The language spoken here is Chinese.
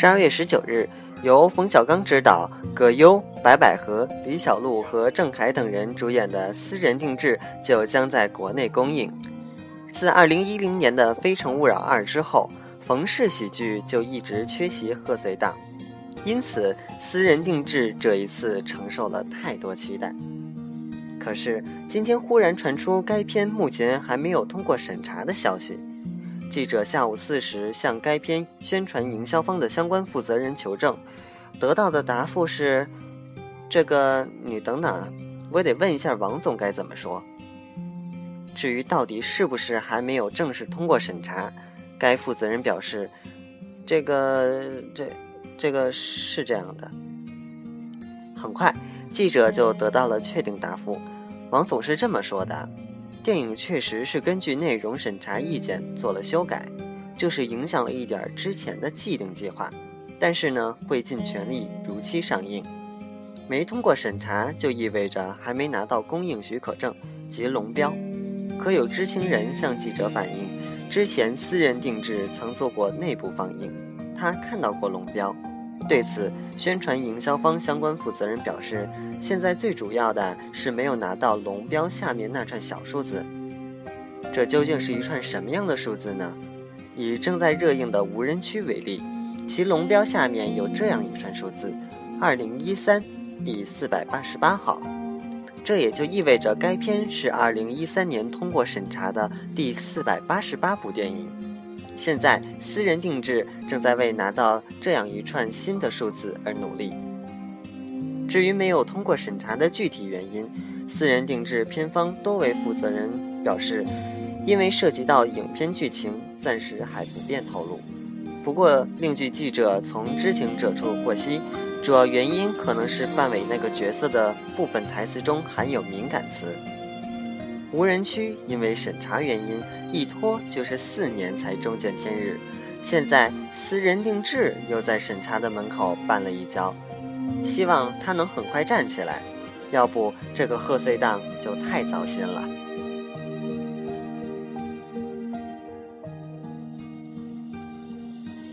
十二月十九日，由冯小刚执导、葛优、白百合、李小璐和郑恺等人主演的《私人定制》就将在国内公映。自二零一零年的《非诚勿扰二》之后，冯氏喜剧就一直缺席贺岁档，因此《私人定制》这一次承受了太多期待。可是今天忽然传出该片目前还没有通过审查的消息。记者下午四时向该片宣传营销方的相关负责人求证，得到的答复是：“这个你等等，我得问一下王总该怎么说。”至于到底是不是还没有正式通过审查，该负责人表示：“这个这这个是这样的。”很快，记者就得到了确定答复。王总是这么说的。电影确实是根据内容审查意见做了修改，就是影响了一点之前的既定计划，但是呢会尽全力如期上映。没通过审查就意味着还没拿到公映许可证及龙标。可有知情人向记者反映，之前私人定制曾做过内部放映，他看到过龙标。对此，宣传营销方相关负责人表示。现在最主要的是没有拿到龙标下面那串小数字，这究竟是一串什么样的数字呢？以正在热映的无人区为例，其龙标下面有这样一串数字：二零一三第四百八十八号。这也就意味着该片是二零一三年通过审查的第四百八十八部电影。现在私人定制正在为拿到这样一串新的数字而努力。至于没有通过审查的具体原因，私人定制片方多位负责人表示，因为涉及到影片剧情，暂时还不便透露。不过，另据记者从知情者处获悉，主要原因可能是范伟那个角色的部分台词中含有敏感词。无人区因为审查原因一拖就是四年才终见天日，现在私人定制又在审查的门口绊了一跤。希望他能很快站起来，要不这个贺岁档就太糟心了。